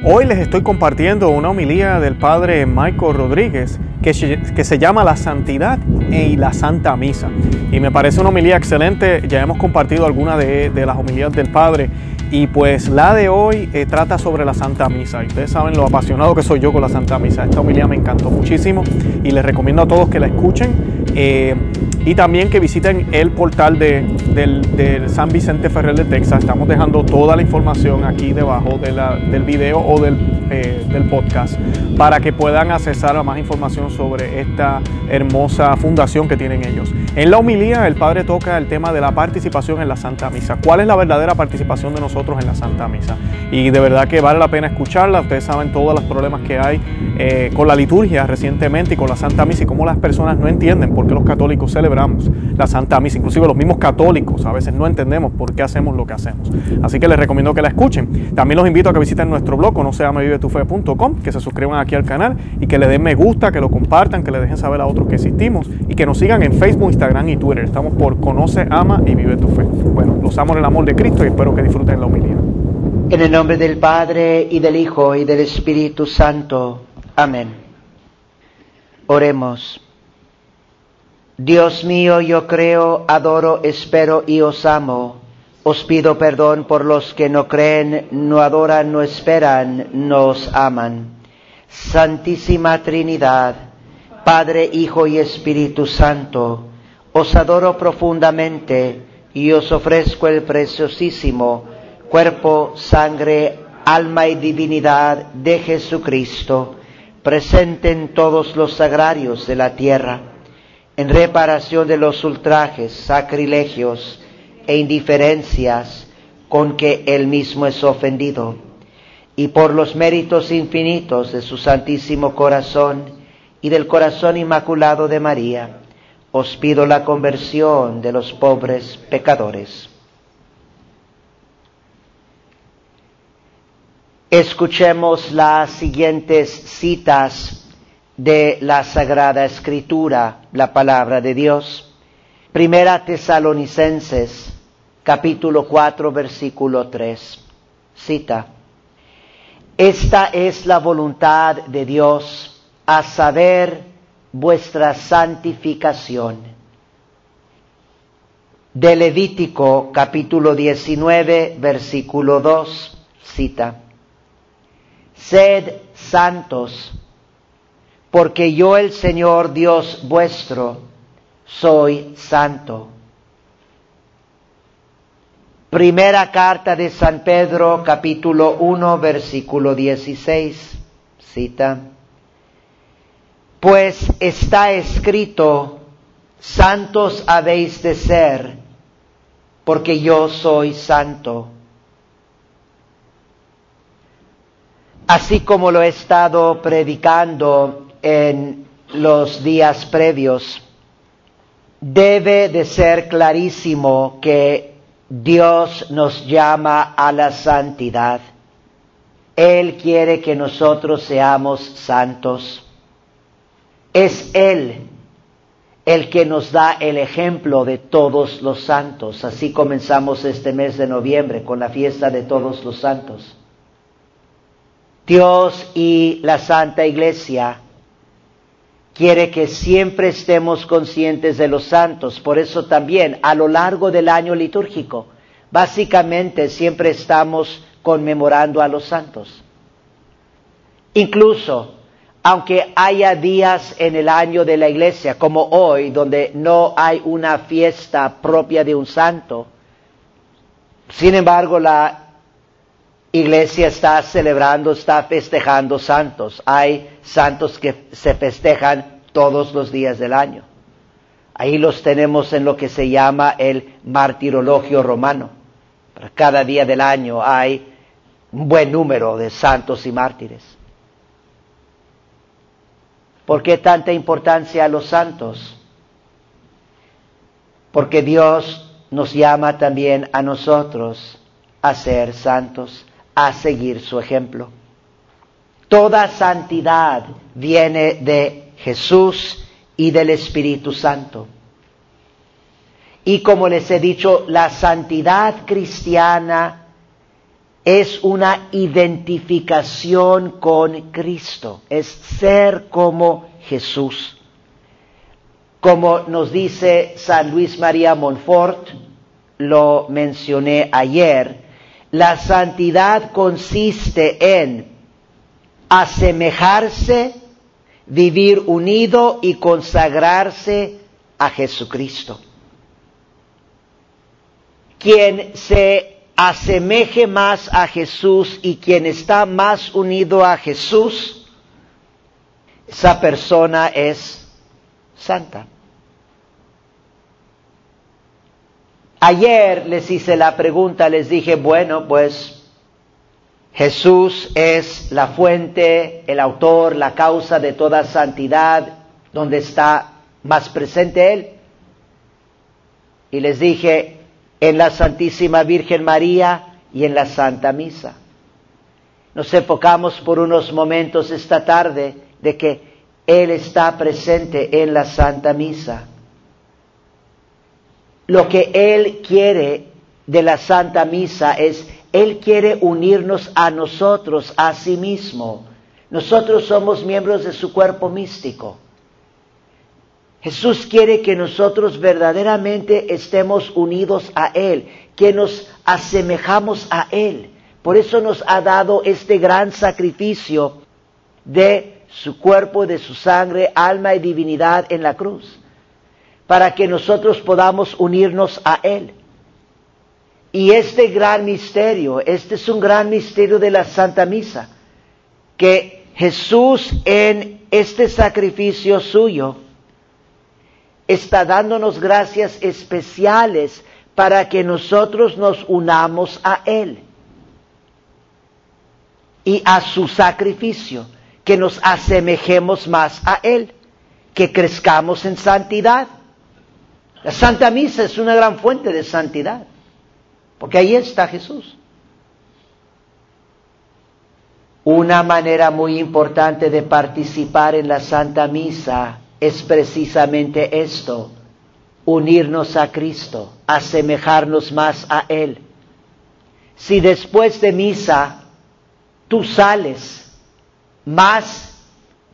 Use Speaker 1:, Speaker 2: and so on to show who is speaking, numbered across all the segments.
Speaker 1: Hoy les estoy compartiendo una homilía del padre Michael Rodríguez que, se llama La Santidad y la Santa Misa. Y me parece una homilía excelente, ya hemos compartido algunas de, de, las homilías del padre y pues la de hoy eh, trata sobre la Santa Misa. Y ustedes saben lo apasionado que soy yo con la Santa Misa. Esta homilía me encantó muchísimo y les recomiendo a todos que la escuchen. Eh, y también que visiten el portal de, del, San Vicente Ferrer de Texas. Estamos dejando toda la información aquí debajo del video o del, eh, del, podcast para que puedan accesar a más información sobre esta hermosa fundación que tienen ellos. En la homilía el Padre toca el tema de la participación en la Santa Misa. ¿Cuál es la verdadera participación de nosotros en la Santa Misa? Y de verdad que vale la pena escucharla. Ustedes saben todos los problemas que hay eh, con la liturgia recientemente y con la Santa Misa y cómo las personas no entienden por qué los católicos celebran la Santa Misa. Inclusive los mismos católicos a veces no entendemos por qué hacemos lo que hacemos. Así que les recomiendo que la escuchen. También los invito a que visiten nuestro blog, no se que se suscriban aquí al canal y que le den me gusta, que lo compartan, que le dejen saber a otros que existimos y que nos sigan en Facebook, Instagram y Twitter. Estamos por Conoce, Ama y Vive tu Fe. Bueno, los amo en el amor de Cristo y espero que disfruten la humildad.
Speaker 2: En el nombre del Padre y del Hijo y del Espíritu Santo. Amén. Oremos. Dios mío, yo creo, adoro, espero y os amo. Os pido perdón por los que no creen, no adoran, no esperan, no os aman. Santísima Trinidad, Padre, Hijo y Espíritu Santo, os adoro profundamente y os ofrezco el preciosísimo cuerpo, sangre, alma y divinidad de Jesucristo, presente en todos los sagrarios de la tierra en reparación de los ultrajes, sacrilegios e indiferencias con que él mismo es ofendido, y por los méritos infinitos de su Santísimo Corazón y del Corazón Inmaculado de María, os pido la conversión de los pobres pecadores. Escuchemos las siguientes citas de la Sagrada Escritura, la palabra de Dios. Primera Tesalonicenses, capítulo 4, versículo 3. Cita. Esta es la voluntad de Dios, a saber, vuestra santificación. De Levítico capítulo 19, versículo 2, cita. Sed santos porque yo el Señor Dios vuestro soy santo. Primera carta de San Pedro, capítulo 1, versículo 16, cita. Pues está escrito, santos habéis de ser, porque yo soy santo. Así como lo he estado predicando en los días previos, debe de ser clarísimo que Dios nos llama a la santidad. Él quiere que nosotros seamos santos. Es Él el que nos da el ejemplo de todos los santos. Así comenzamos este mes de noviembre con la fiesta de todos los santos. Dios y la Santa Iglesia quiere que siempre estemos conscientes de los santos. Por eso también a lo largo del año litúrgico, básicamente siempre estamos conmemorando a los santos. Incluso, aunque haya días en el año de la iglesia, como hoy, donde no hay una fiesta propia de un santo, sin embargo la iglesia está celebrando, está festejando santos. Hay santos que se festejan todos los días del año. Ahí los tenemos en lo que se llama el martirologio romano. Cada día del año hay un buen número de santos y mártires. ¿Por qué tanta importancia a los santos? Porque Dios nos llama también a nosotros a ser santos a seguir su ejemplo. Toda santidad viene de Jesús y del Espíritu Santo. Y como les he dicho, la santidad cristiana es una identificación con Cristo, es ser como Jesús. Como nos dice San Luis María Montfort, lo mencioné ayer, la santidad consiste en asemejarse, vivir unido y consagrarse a Jesucristo. Quien se asemeje más a Jesús y quien está más unido a Jesús, esa persona es santa. Ayer les hice la pregunta, les dije, bueno, pues Jesús es la fuente, el autor, la causa de toda santidad, donde está más presente Él. Y les dije, en la Santísima Virgen María y en la Santa Misa. Nos enfocamos por unos momentos esta tarde de que Él está presente en la Santa Misa. Lo que Él quiere de la Santa Misa es, Él quiere unirnos a nosotros, a sí mismo. Nosotros somos miembros de su cuerpo místico. Jesús quiere que nosotros verdaderamente estemos unidos a Él, que nos asemejamos a Él. Por eso nos ha dado este gran sacrificio de su cuerpo, de su sangre, alma y divinidad en la cruz para que nosotros podamos unirnos a Él. Y este gran misterio, este es un gran misterio de la Santa Misa, que Jesús en este sacrificio suyo está dándonos gracias especiales para que nosotros nos unamos a Él y a su sacrificio, que nos asemejemos más a Él, que crezcamos en santidad. La Santa Misa es una gran fuente de santidad, porque ahí está Jesús. Una manera muy importante de participar en la Santa Misa es precisamente esto, unirnos a Cristo, asemejarnos más a Él. Si después de misa tú sales más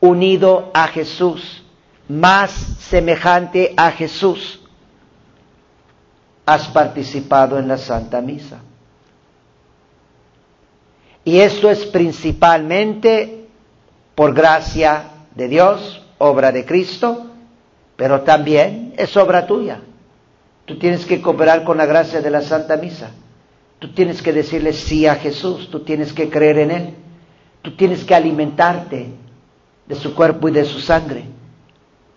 Speaker 2: unido a Jesús, más semejante a Jesús, has participado en la Santa Misa. Y esto es principalmente por gracia de Dios, obra de Cristo, pero también es obra tuya. Tú tienes que cooperar con la gracia de la Santa Misa. Tú tienes que decirle sí a Jesús, tú tienes que creer en Él. Tú tienes que alimentarte de su cuerpo y de su sangre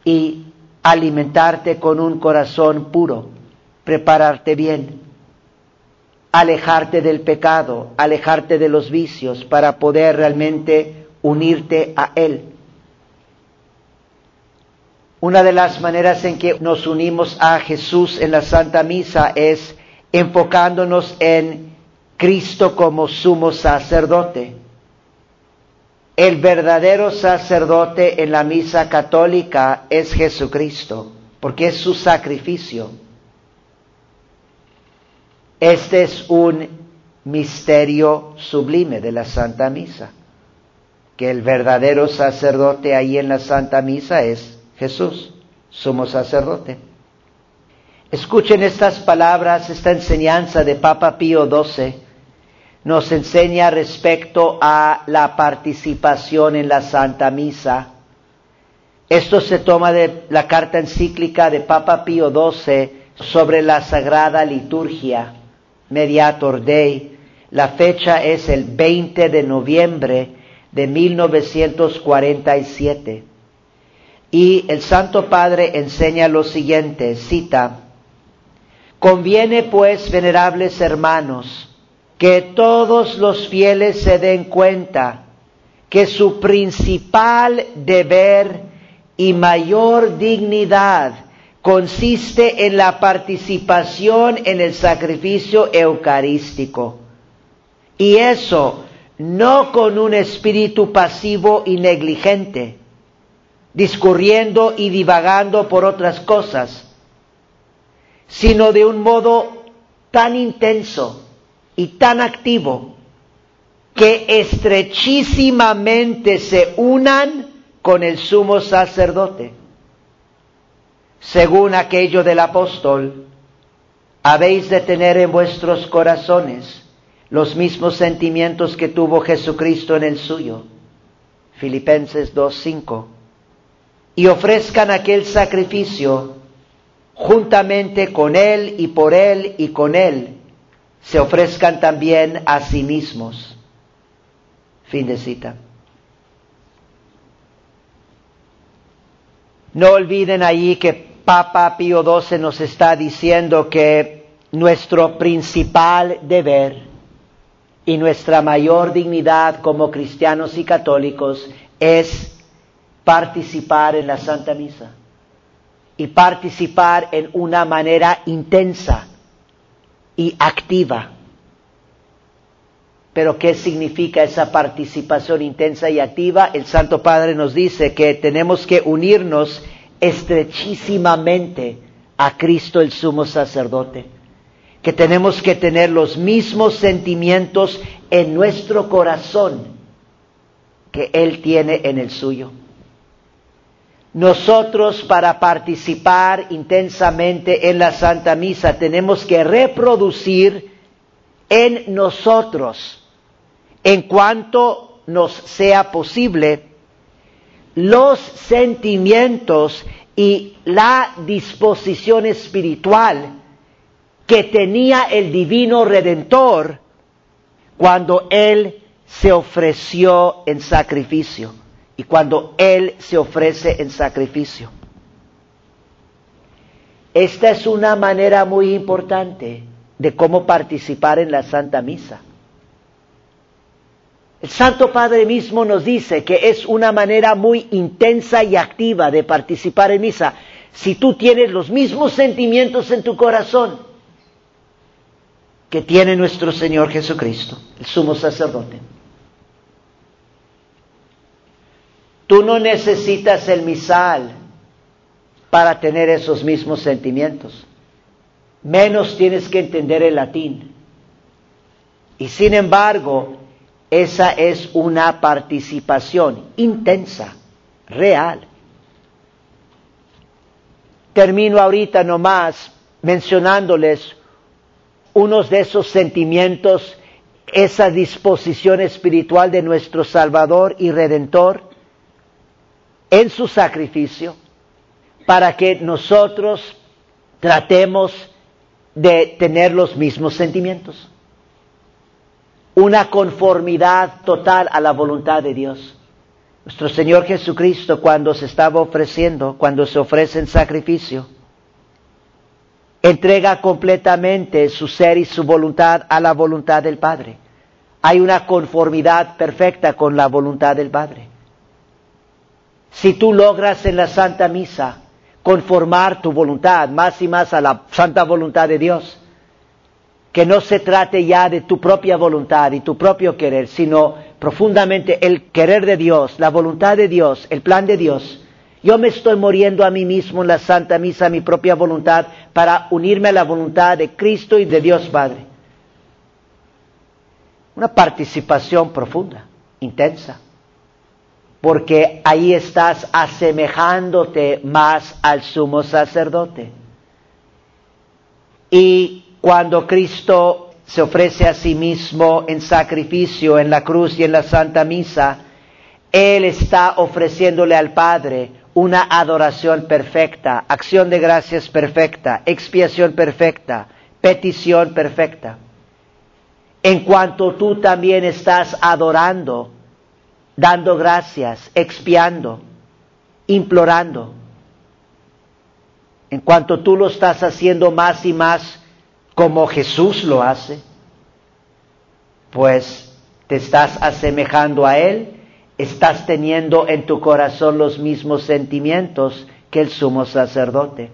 Speaker 2: y alimentarte con un corazón puro prepararte bien, alejarte del pecado, alejarte de los vicios para poder realmente unirte a Él. Una de las maneras en que nos unimos a Jesús en la Santa Misa es enfocándonos en Cristo como sumo sacerdote. El verdadero sacerdote en la misa católica es Jesucristo, porque es su sacrificio. Este es un misterio sublime de la Santa Misa, que el verdadero sacerdote ahí en la Santa Misa es Jesús, sumo sacerdote. Escuchen estas palabras, esta enseñanza de Papa Pío XII nos enseña respecto a la participación en la Santa Misa. Esto se toma de la carta encíclica de Papa Pío XII sobre la Sagrada Liturgia. Mediator. La fecha es el 20 de noviembre de 1947. Y el Santo Padre enseña lo siguiente, cita, Conviene pues, venerables hermanos, que todos los fieles se den cuenta que su principal deber y mayor dignidad consiste en la participación en el sacrificio eucarístico. Y eso no con un espíritu pasivo y negligente, discurriendo y divagando por otras cosas, sino de un modo tan intenso y tan activo que estrechísimamente se unan con el sumo sacerdote. Según aquello del apóstol, habéis de tener en vuestros corazones los mismos sentimientos que tuvo Jesucristo en el suyo. Filipenses 2.5. Y ofrezcan aquel sacrificio juntamente con Él y por Él y con Él, se ofrezcan también a sí mismos. Fin de cita. No olviden ahí que Papa Pío XII nos está diciendo que nuestro principal deber y nuestra mayor dignidad como cristianos y católicos es participar en la Santa Misa y participar en una manera intensa y activa. Pero ¿qué significa esa participación intensa y activa? El Santo Padre nos dice que tenemos que unirnos estrechísimamente a Cristo el sumo sacerdote, que tenemos que tener los mismos sentimientos en nuestro corazón que Él tiene en el suyo. Nosotros para participar intensamente en la Santa Misa tenemos que reproducir en nosotros, en cuanto nos sea posible, los sentimientos y la disposición espiritual que tenía el divino redentor cuando Él se ofreció en sacrificio y cuando Él se ofrece en sacrificio. Esta es una manera muy importante de cómo participar en la Santa Misa. El Santo Padre mismo nos dice que es una manera muy intensa y activa de participar en misa si tú tienes los mismos sentimientos en tu corazón que tiene nuestro Señor Jesucristo, el sumo sacerdote. Tú no necesitas el misal para tener esos mismos sentimientos. Menos tienes que entender el latín. Y sin embargo, esa es una participación intensa, real. Termino ahorita nomás mencionándoles unos de esos sentimientos, esa disposición espiritual de nuestro Salvador y Redentor en su sacrificio para que nosotros tratemos de tener los mismos sentimientos. Una conformidad total a la voluntad de Dios. Nuestro Señor Jesucristo cuando se estaba ofreciendo, cuando se ofrece en sacrificio, entrega completamente su ser y su voluntad a la voluntad del Padre. Hay una conformidad perfecta con la voluntad del Padre. Si tú logras en la Santa Misa conformar tu voluntad más y más a la santa voluntad de Dios, que no se trate ya de tu propia voluntad y tu propio querer, sino profundamente el querer de Dios, la voluntad de Dios, el plan de Dios. Yo me estoy muriendo a mí mismo en la Santa Misa, mi propia voluntad, para unirme a la voluntad de Cristo y de Dios Padre. Una participación profunda, intensa porque ahí estás asemejándote más al sumo sacerdote. Y cuando Cristo se ofrece a sí mismo en sacrificio en la cruz y en la Santa Misa, Él está ofreciéndole al Padre una adoración perfecta, acción de gracias perfecta, expiación perfecta, petición perfecta. En cuanto tú también estás adorando, dando gracias, expiando, implorando. En cuanto tú lo estás haciendo más y más como Jesús lo hace, pues te estás asemejando a Él, estás teniendo en tu corazón los mismos sentimientos que el sumo sacerdote.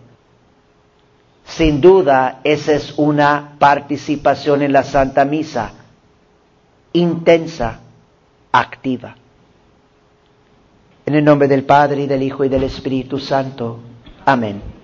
Speaker 2: Sin duda, esa es una participación en la Santa Misa intensa, activa. En el nombre del Padre, y del Hijo, y del Espíritu Santo. Amén.